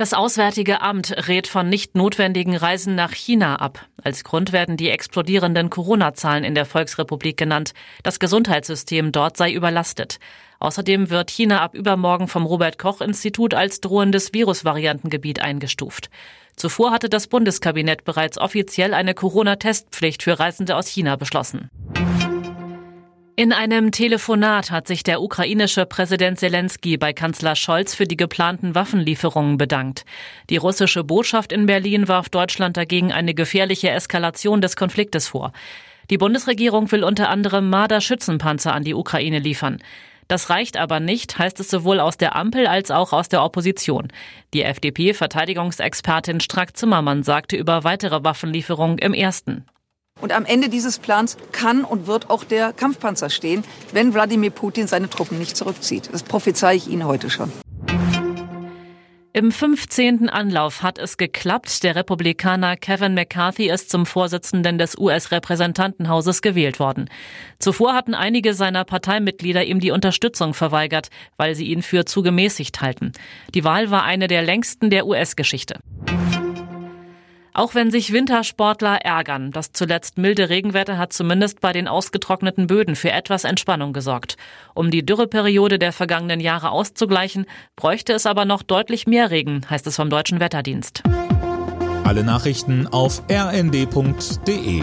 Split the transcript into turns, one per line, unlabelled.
Das Auswärtige Amt rät von nicht notwendigen Reisen nach China ab. Als Grund werden die explodierenden Corona-Zahlen in der Volksrepublik genannt. Das Gesundheitssystem dort sei überlastet. Außerdem wird China ab übermorgen vom Robert Koch Institut als drohendes Virusvariantengebiet eingestuft. Zuvor hatte das Bundeskabinett bereits offiziell eine Corona-Testpflicht für Reisende aus China beschlossen. In einem Telefonat hat sich der ukrainische Präsident Zelensky bei Kanzler Scholz für die geplanten Waffenlieferungen bedankt. Die russische Botschaft in Berlin warf Deutschland dagegen eine gefährliche Eskalation des Konfliktes vor. Die Bundesregierung will unter anderem Marder-Schützenpanzer an die Ukraine liefern. Das reicht aber nicht, heißt es sowohl aus der Ampel als auch aus der Opposition. Die FDP-Verteidigungsexpertin Strack-Zimmermann sagte über weitere Waffenlieferungen im ersten.
Und am Ende dieses Plans kann und wird auch der Kampfpanzer stehen, wenn Wladimir Putin seine Truppen nicht zurückzieht. Das prophezeie ich Ihnen heute schon.
Im 15. Anlauf hat es geklappt. Der Republikaner Kevin McCarthy ist zum Vorsitzenden des US-Repräsentantenhauses gewählt worden. Zuvor hatten einige seiner Parteimitglieder ihm die Unterstützung verweigert, weil sie ihn für zu gemäßigt halten. Die Wahl war eine der längsten der US-Geschichte. Auch wenn sich Wintersportler ärgern, das zuletzt milde Regenwetter hat zumindest bei den ausgetrockneten Böden für etwas Entspannung gesorgt. Um die Dürreperiode der vergangenen Jahre auszugleichen, bräuchte es aber noch deutlich mehr Regen, heißt es vom Deutschen Wetterdienst.
Alle Nachrichten auf rnd.de